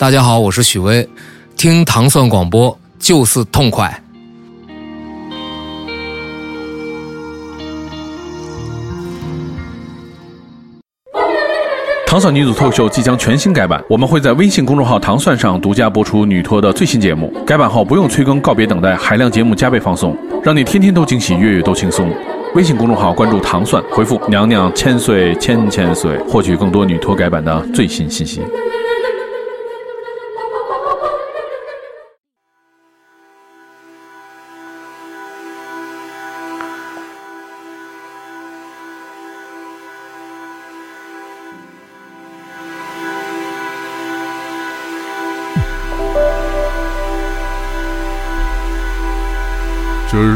大家好，我是许巍，听糖蒜广播就是痛快。糖蒜女子脱口秀即将全新改版，我们会在微信公众号“糖蒜”上独家播出女脱的最新节目。改版后不用催更，告别等待，海量节目加倍放送，让你天天都惊喜，月月都轻松。微信公众号关注“糖蒜”，回复“娘娘千岁千千岁”，获取更多女脱改版的最新信息。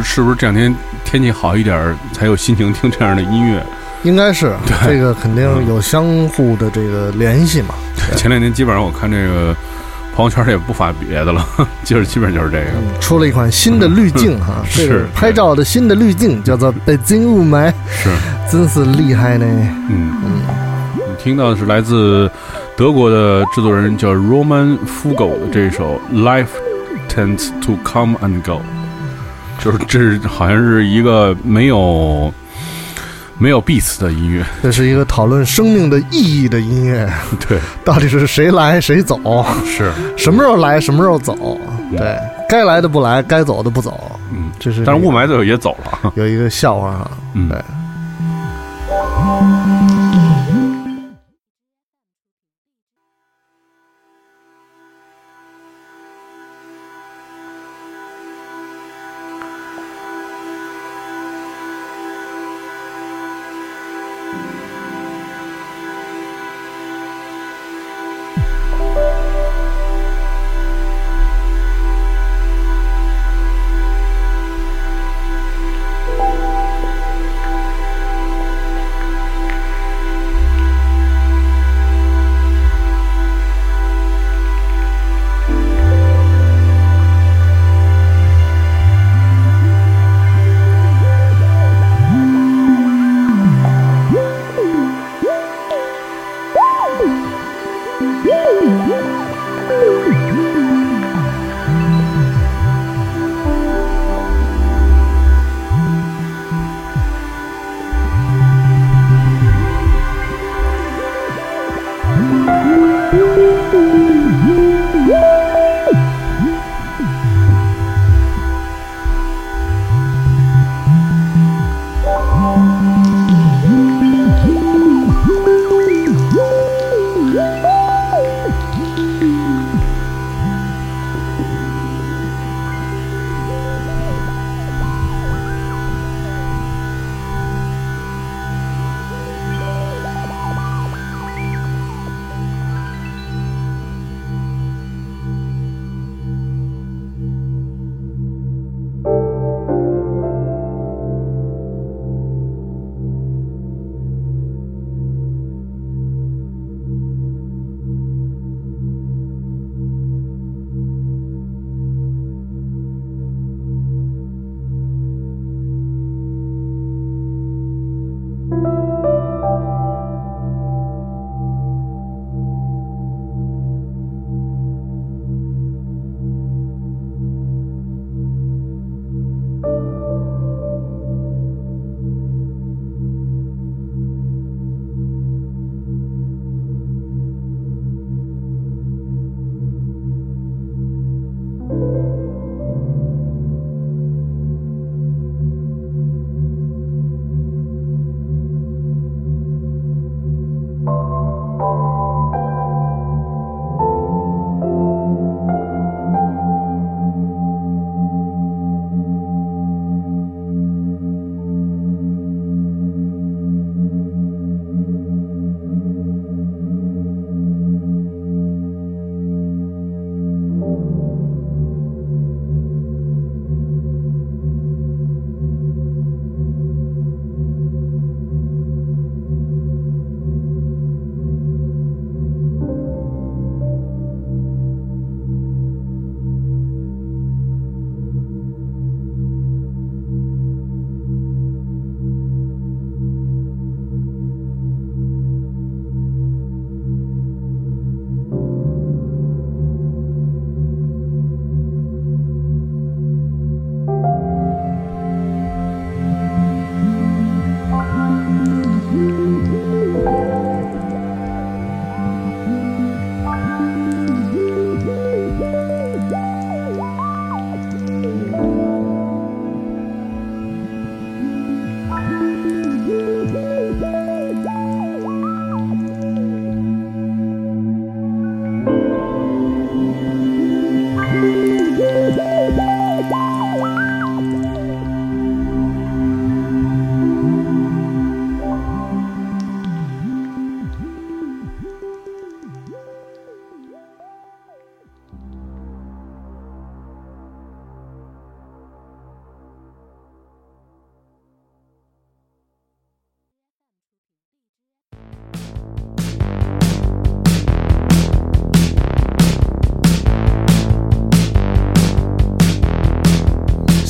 是是不是这两天天气好一点儿，才有心情听这样的音乐？应该是这个肯定有相互的这个联系嘛。前两天基本上我看这个朋友圈也不发别的了，就是基本上就是这个。出了一款新的滤镜哈，这个是拍照的新的滤镜叫做北京雾霾，是，真是厉害呢。嗯嗯，你听到的是来自德国的制作人叫 Roman Fugel 的这首《Life Tends to Come and Go》，就是这是好像是一个没有没有 beats 的音乐，这是一个讨论生命的意义的音乐，对，到底是谁来谁走，是，什么时候来什么时候走，对该来的不来，该走的不走，嗯，这是但是雾霾最后也走了，有一个笑话哈，嗯。对。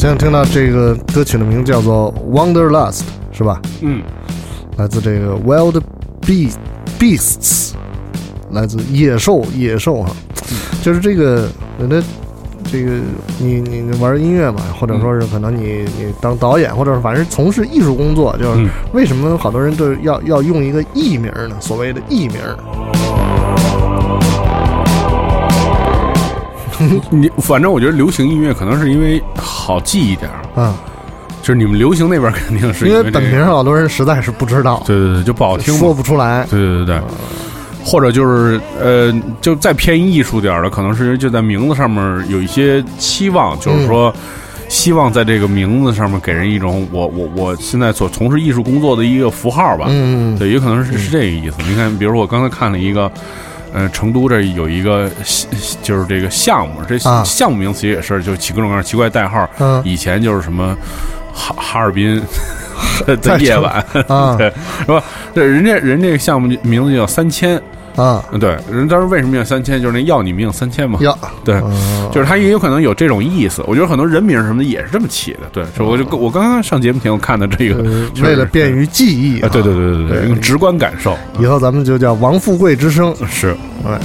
现在听到这个歌曲的名字叫做《Wanderlust》，是吧？嗯，来自这个 Wild Beast Beasts，来自野兽野兽哈，就是这个人的这个你你你玩音乐嘛，或者说是可能你你当导演，或者是反正从事艺术工作，就是嗯。为什么好多人都要要用一个艺名呢？所谓的艺名，你反正我觉得流行音乐可能是因为好记一点儿，啊，就是你们流行那边肯定是因为这个本名好多人实在是不知道，对对对，就不好听说。不出来。对对对对，或者就是呃，就再偏艺术点的，可能是就在名字上面有一些期望，就是说。希望在这个名字上面给人一种我我我现在所从事艺术工作的一个符号吧，嗯，对，也可能是是这个意思。你看，比如说我刚才看了一个，呃，成都这有一个就是这个项目，这啊项目名词也是就起各种各样奇怪代号。嗯以前就是什么哈哈尔滨在 的夜晚，啊 对，是吧？这，人家人这个项目名字叫三千，啊对，人当时为什么要三千？就是那要你命三千嘛。要对，嗯就是他也有可能有这种意思。我觉得很多人名什么的也是这么起的。对，是我就我刚刚上节目前我看的这个，为了便于记忆啊，对对对对对，对用直观感受以后咱们就叫王富贵之声。是。哎，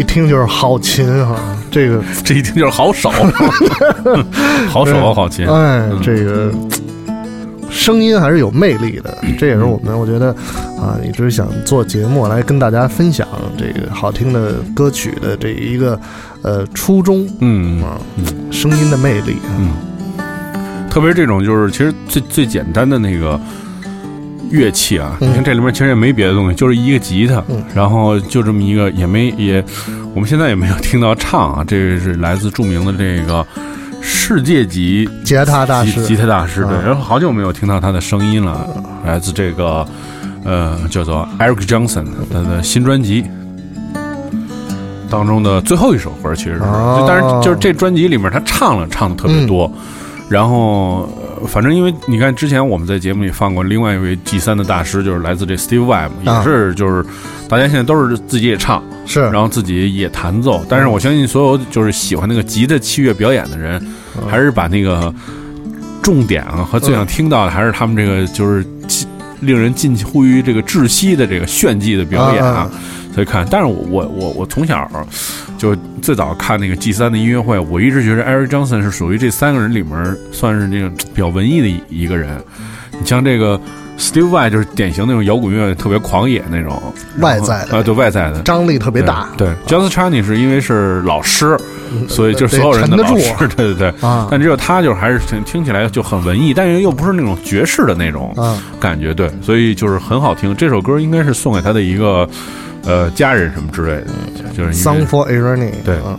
一听就是好琴哈，这个这一听就是好手，好手啊，好琴。哎，这个声音还是有魅力的，这也是我们我觉得啊，一直想做节目来跟大家分享这个好听的歌曲的这一个呃初衷嗯，啊，声音的魅力啊，嗯。特别是这种就是其实最最简单的那个乐器啊，嗯。你看这里面其实也没别的东西，就是一个吉他，嗯。然后就这么一个，也没也，我们现在也没有听到唱啊，这个是来自著名的这个世界级吉他大师。吉，他大师，对，嗯。然后好久没有听到他的声音了，来自这个呃叫做 Eric Johnson 他的新专辑。当中的最后一首歌，其实是，但是就是这专辑里面他唱了，唱的特别多，然后呃反正因为你看之前我们在节目里放过另外一位 G 三的大师，就是来自这 Steve Vai，也啊是就是大家现在都是自己也唱，是，然后自己也弹奏，但是我相信所有就是喜欢那个吉他器乐表演的人，还是把那个重点啊和最想听到的还是他们这个就是令人近乎于这个窒息的这个炫技的表演啊。所以看，但是我我我我从小就最早看那个 G 三的音乐会，我一直觉得 Eric Johnson 是属于这三个人里面算是那种比较文艺的一一个人。你像这个 Steve Vai 就是典型那种摇滚乐特别狂野那种外在的啊，对外在的张力特别大，对 j o h n s Charney 是因为是老师，所以就是所有人的老师，对对对。啊但只有他就是还是听听起来就很文艺，但是又不是那种爵士的那种啊，感觉，对，所以就是很好听。这首歌应该是送给他的一个呃家人什么之类的，就是你 Song for Irony，对啊，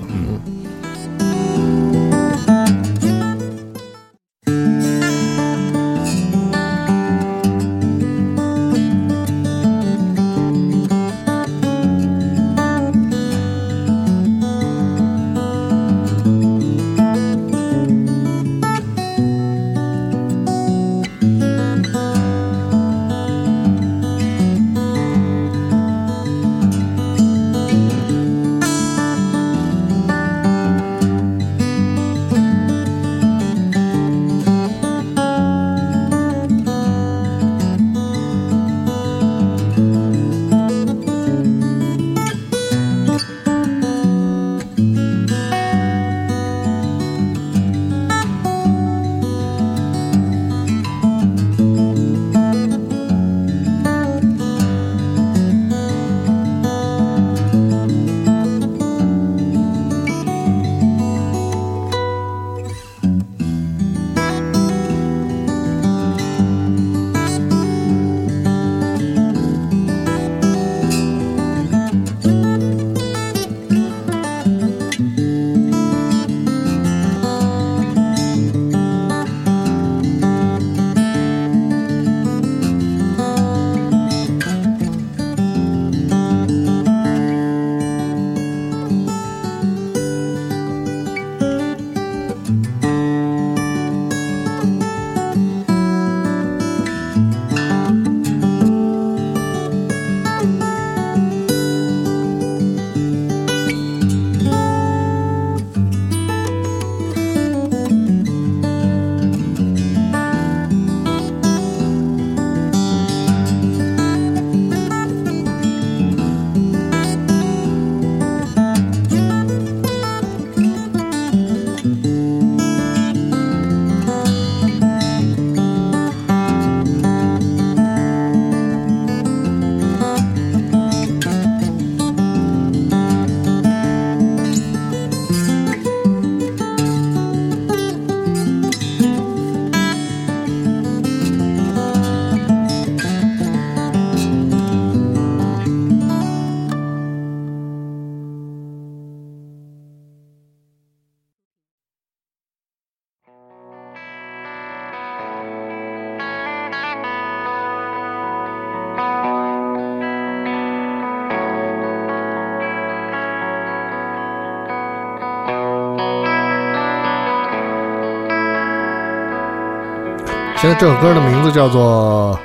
现在这首歌的名字叫做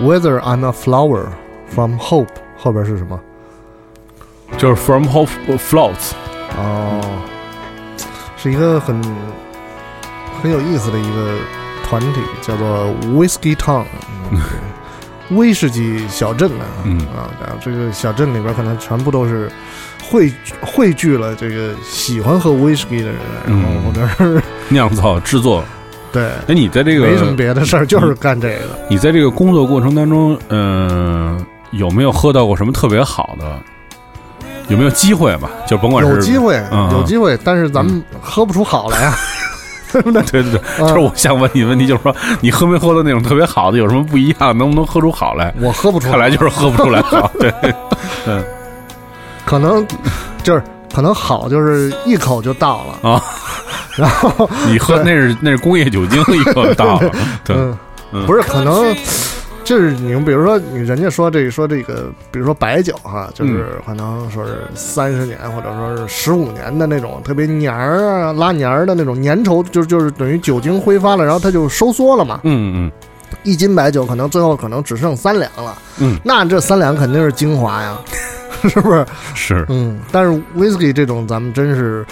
《Whether I'm a Flower from Hope》，后边是什么？就是 From Hope Floats，哦，是一个很很有意思的一个团体，叫做 Whiskey Town，嗯威士忌小镇啊，嗯啊，然后这个小镇里边可能全部都是汇汇聚了这个喜欢喝威士忌的人，然后嗯或者是酿造制作。对，哎，你在这个没什么别的事儿，就是干这个。你在这个工作过程当中，嗯、有没有喝到过什么特别好的？有没有机会吧？就甭管是有机会，嗯有机会，但是咱们喝不出好来呀，对不对？对对对，啊就是我想问你问题，就是说你喝没喝到那种特别好的，有什么不一样？能不能喝出好来？我喝不出，看来就是喝不出来好。对，嗯可能就是可能好，就是一口就到了。啊，然后你喝那是那是工业酒精，一个大了。对，嗯，嗯不是可能。就是你们比如说，你人家说这个说这个，比如说白酒哈，就是可能说是三十年或者说是十五年的那种特别黏儿啊、拉黏儿的那种粘稠，就就是等于酒精挥发了，然后它就收缩了嘛。嗯嗯一斤白酒可能最后可能只剩三两了，嗯，那这三两肯定是精华呀，是不是？是，嗯，但是 whisky 这种咱们真是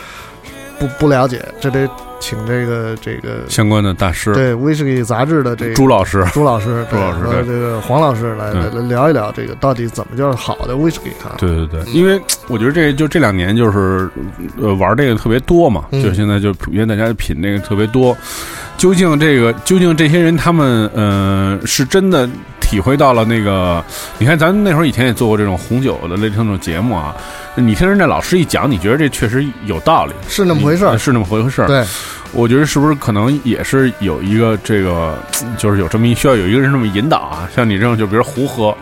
不不了解，这得请这个这个相关的大师对 whisky 杂志的这个朱老师。朱老师，朱老师和这个黄老师来嗯来来聊一聊这个到底怎么叫好的 whisky 啊？对对对，因为我觉得这就这两年就是呃玩这个特别多嘛，嗯就现在就普遍大家品那个特别多。究竟这个究竟这些人他们呃是真的体会到了那个？你看咱那会儿以前也做过这种红酒的类似那种节目啊，你听人家老师一讲，你觉得这确实有道理，是那么回事儿。是那么回事儿。对，我觉得是不是可能也是有一个这个，就是有这么一需要有一个人这么引导啊？像你这种，就比如胡喝。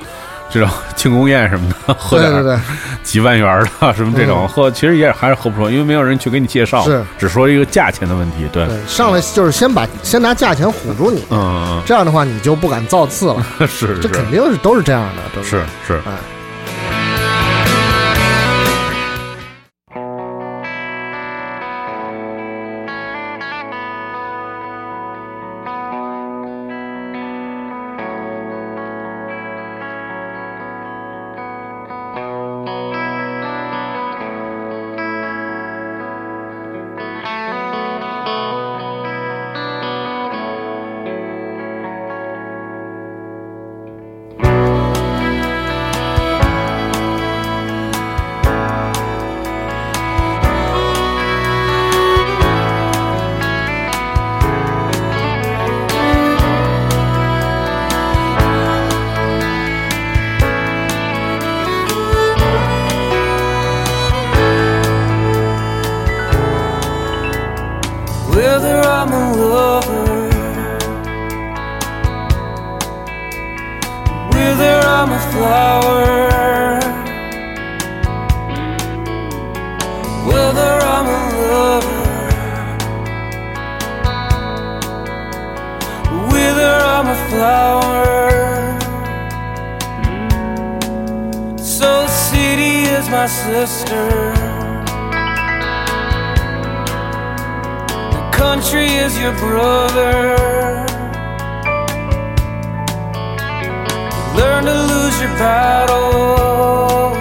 这种庆功宴什么的，喝点儿对对对，几万元的 什么这种嗯。喝，其实也还是喝不出，因为没有人去给你介绍，是。只说一个价钱的问题。对，对，上来就是先把先拿价钱唬住你，嗯，这样的话你就不敢造次了。嗯 是这肯定是都是这样的，是是，哎。Country is your brother. Learn to lose your battles.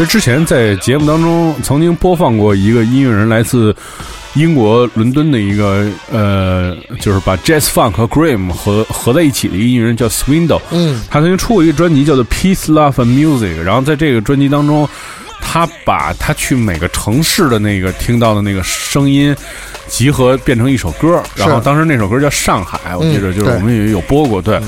实之前在节目当中曾经播放过一个音乐人，来自英国伦敦的一个呃，就是把 Jazz Funk 和 Grime 合合在一起的一个音乐人叫 Swindle。嗯，他曾经出过一个专辑叫做《Peace, Love and Music》，然后在这个专辑当中，他把他去每个城市的那个听到的那个声音集合变成一首歌，然后当时那首歌叫《上海》，我记得就是我们也有播过，对。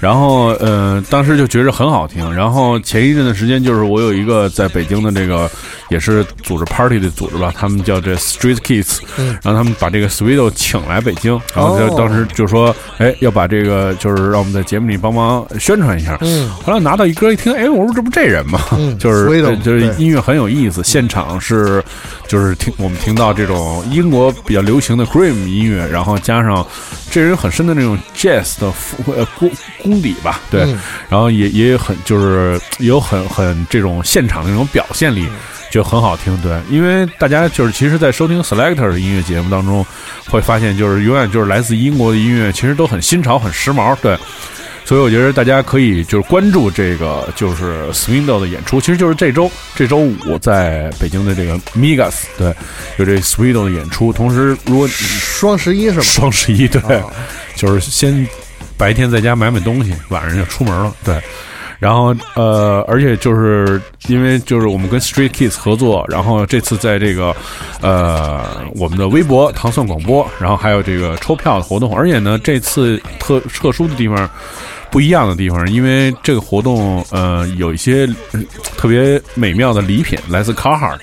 然后呃，当时就觉着很好听。然后前一阵的时间，就是我有一个在北京的这个也是组织 party 的组织吧，他们叫这 Street Kids，然后他们把这个 Sweeto 请来北京，然后就哦当时就说，哎，要把这个就是让我们在节目里帮忙宣传一下。嗯，后来拿到一歌一听，哎，我说这不这人吗？嗯 就是就是音乐很有意思，现场是就是听我们听到这种英国比较流行的 Grime 音乐，然后加上这人很深的那种 Jazz 的呃功功底吧，对，嗯然后也也有很就是也有很很这种现场的那种表现力。就很好听，对，因为大家就是其实，在收听 Selector 的音乐节目当中，会发现就是永远就是来自英国的音乐，其实都很新潮、很时髦，对。所以我觉得大家可以就是关注这个就是 Swindle 的演出，其实就是这周这周五在北京的这个 Migas 对，有这 Swindle 的演出。同时，如果双十一是吧？双十一对，啊就是先白天在家买买东西，晚上就出门了，对。然后呃，而且就是因为就是我们跟 Street Kids 合作，然后这次在这个呃我们的微博糖蒜广播，然后还有这个抽票的活动，而且呢这次特特殊的地方。不一样的地方，因为这个活动，呃，有一些呃特别美妙的礼品来自 Carhartt，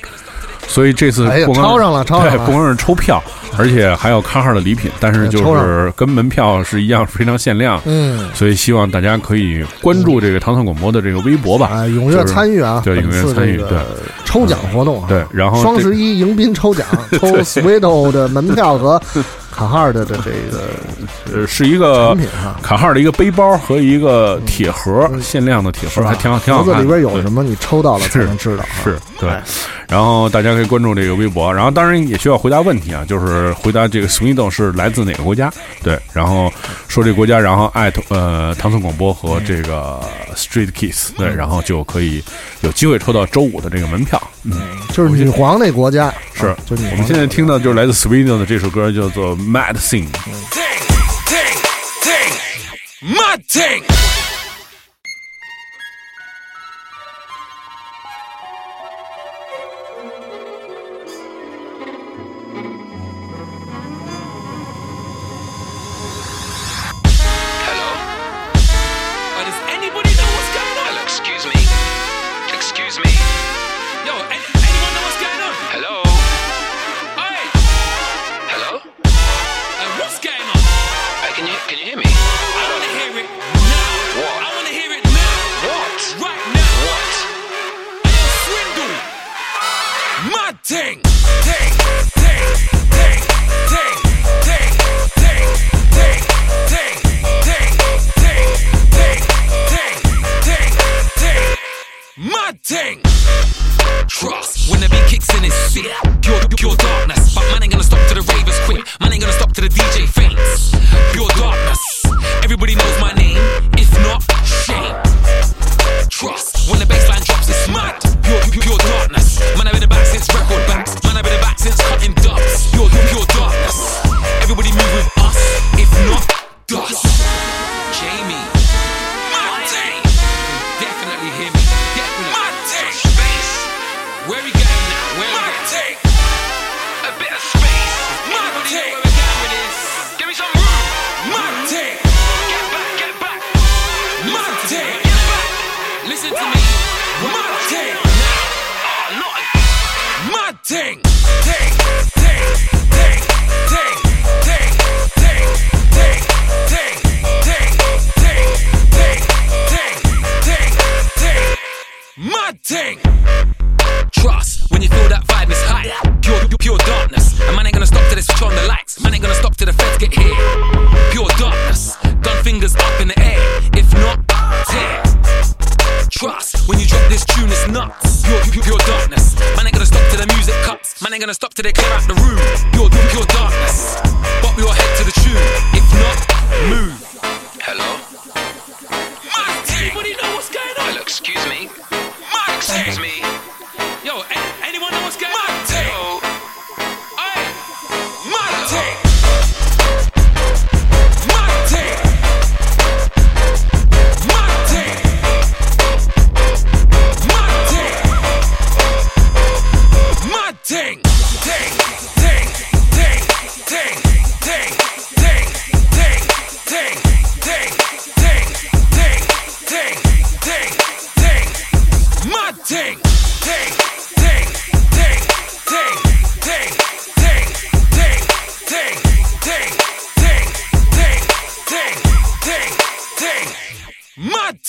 所以这次不光抄上了抄上了。对，不光是抽票，而且还有 Carhartt 的礼品，但是就是跟门票是一样，非常限量。嗯，所以希望大家可以关注这个糖蒜广播的这个微博吧，啊，踊跃参与啊！对踊跃参与对。抽奖活动啊，对，然后双十一迎宾抽奖，抽 Sweeto 的门票和卡哈尔的的这个呃是一个产品哈。卡哈尔的一个背包和一个铁盒，限量的铁盒，还挺好，挺好看的。盒子里边有什么？你抽到了才是能知道啊。是对哎，然后大家可以关注这个微博，然后当然也需要回答问题啊，就是回答这个 Sweden 是来自哪个国家，对，然后说这个国家，然后艾特呃唐宋广播和这个 Street Kiss，对，然后就可以有机会抽到周五的这个门票。嗯，就是女皇那国家是啊就是我们现在听到就是来自 Sweden 的这首歌叫做 Mad Thing。Ding, ding,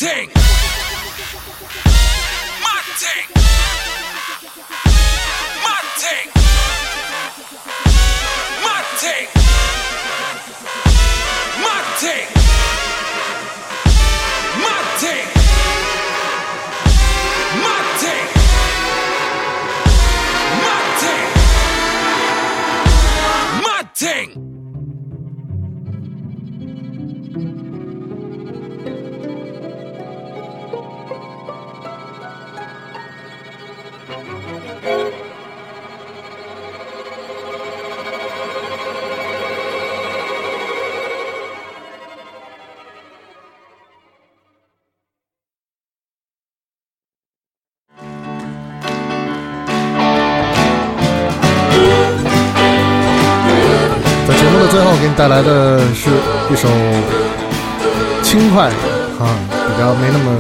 Ding! 带来的是一首轻快的啊，比较没那么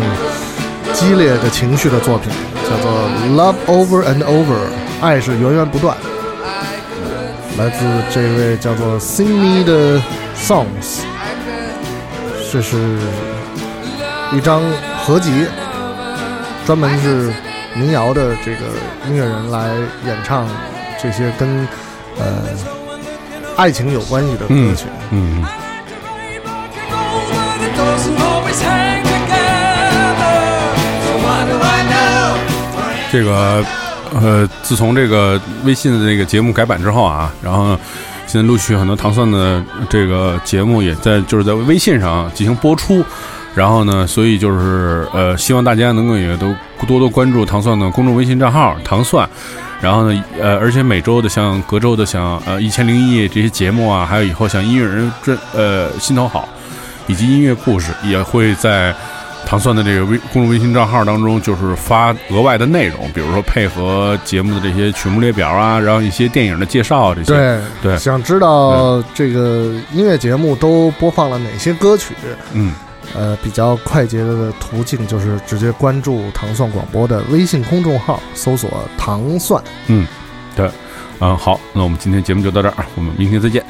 激烈的情绪的作品，叫做《Love Over and Over》，爱是源源不断。来自这位叫做 Sing Me 的 Songs，这是一张合集，专门是民谣的这个音乐人来演唱这些跟呃爱情有关系的歌曲。嗯，这个呃，自从这个微信的这个节目改版之后啊，然后，现在陆续很多糖蒜的这个节目也在就是在微信上进行播出。然后呢，所以就是呃，希望大家能够也都多多关注糖蒜的公众微信账号“糖蒜”。然后呢，呃，而且每周的像隔周的像呃《一千零一夜》这些节目啊，还有以后像音乐人专呃心头好，以及音乐故事也会在糖蒜的这个微公众微信账号当中，就是发额外的内容，比如说配合节目的这些曲目列表啊，然后一些电影的介绍啊这些。对对想知道这个音乐节目都播放了哪些歌曲？嗯，呃，比较快捷的途径就是直接关注糖蒜广播的微信公众号，搜索“糖蒜嗯，对，嗯好，那我们今天节目就到这儿，我们明天再见。